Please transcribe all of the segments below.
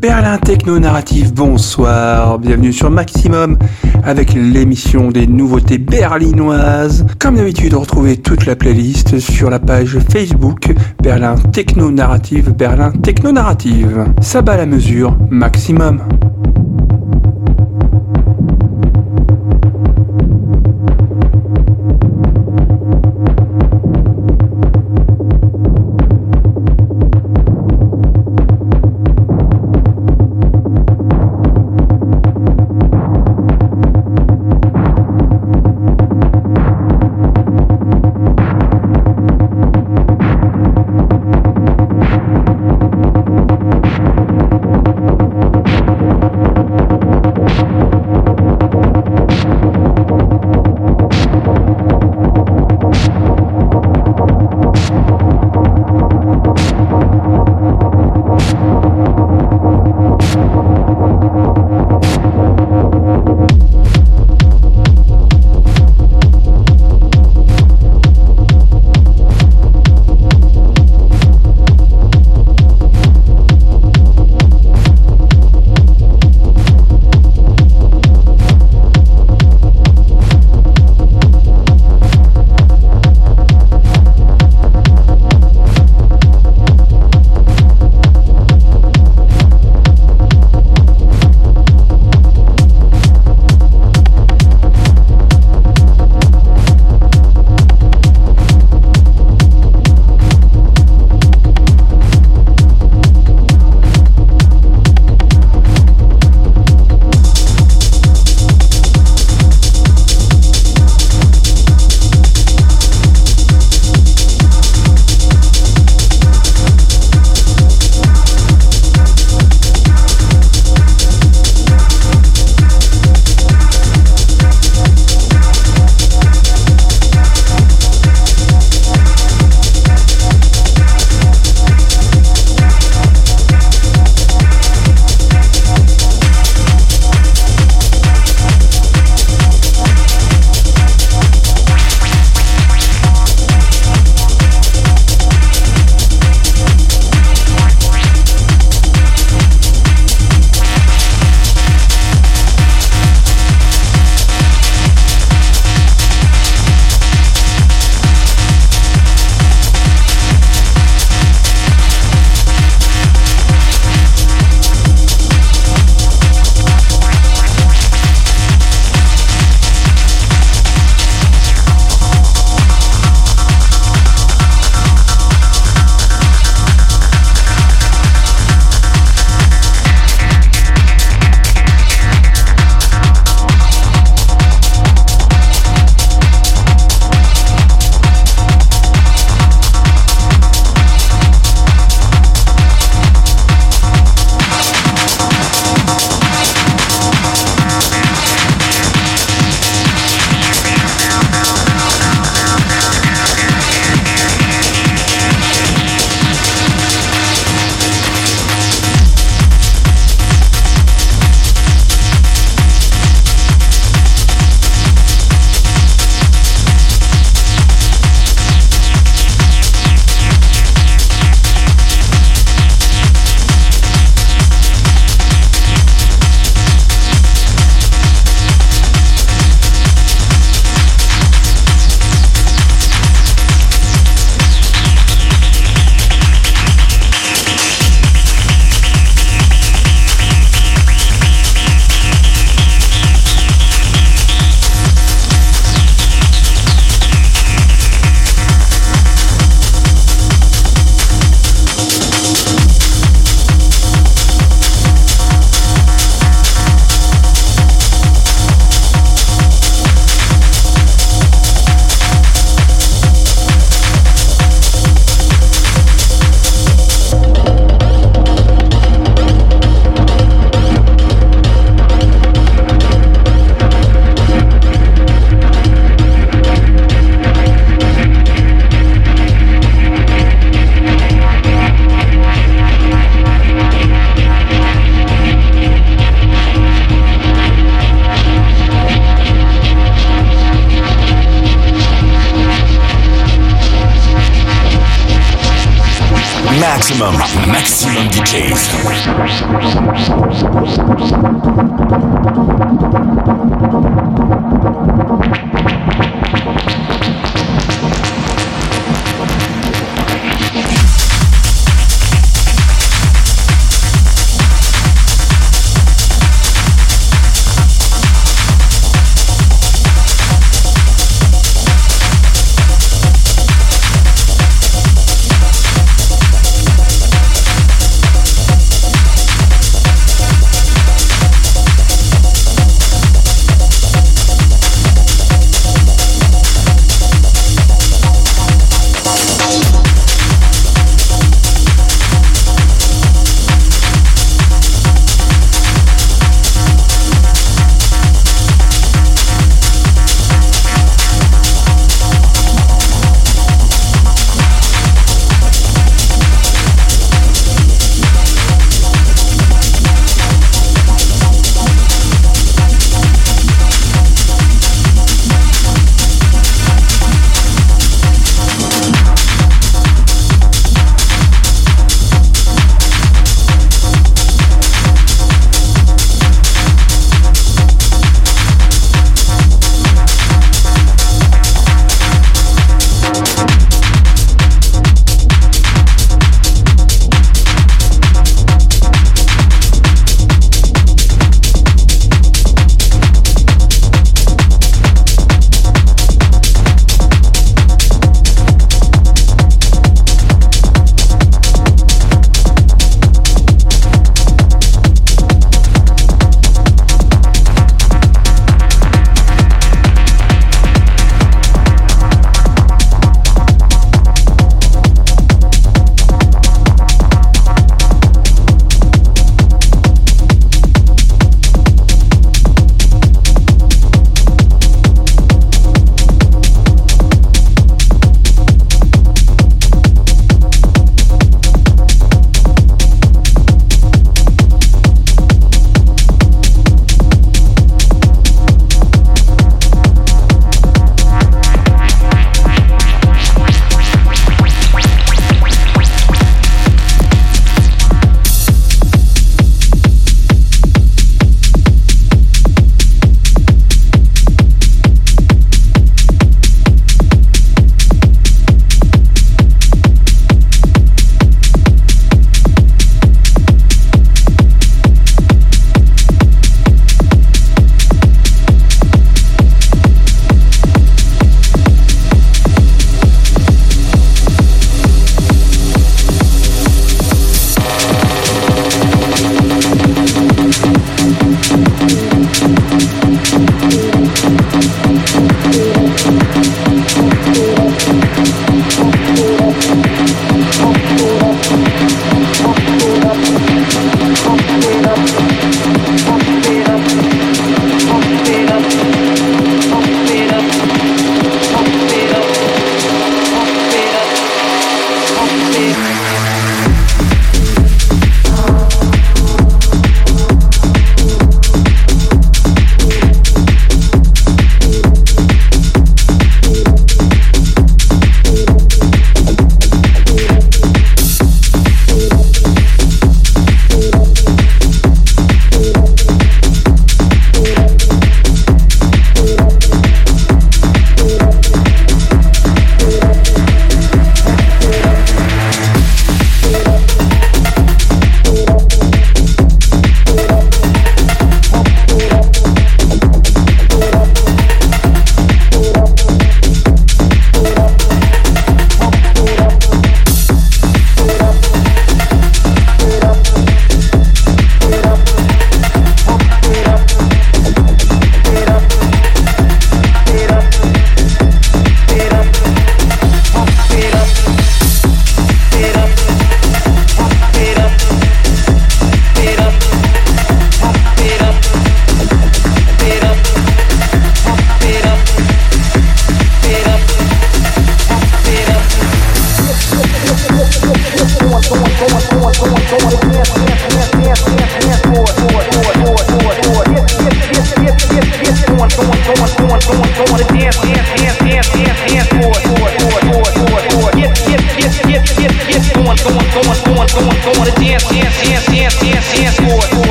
Berlin Techno Narrative, bonsoir, bienvenue sur Maximum avec l'émission des nouveautés berlinoises. Comme d'habitude, retrouvez toute la playlist sur la page Facebook Berlin Techno Narrative, Berlin Techno Narrative. Ça bat la mesure, Maximum.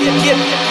Get,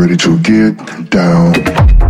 ready to get down.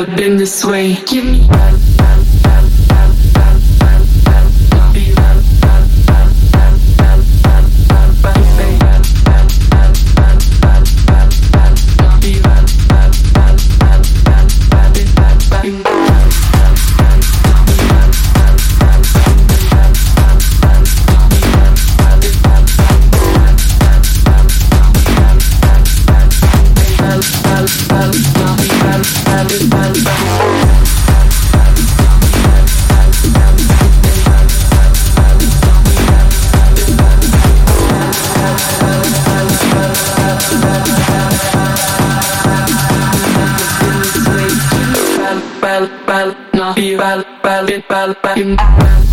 never been this way. Give me. round, round.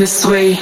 this way.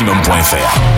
Maximum.fr.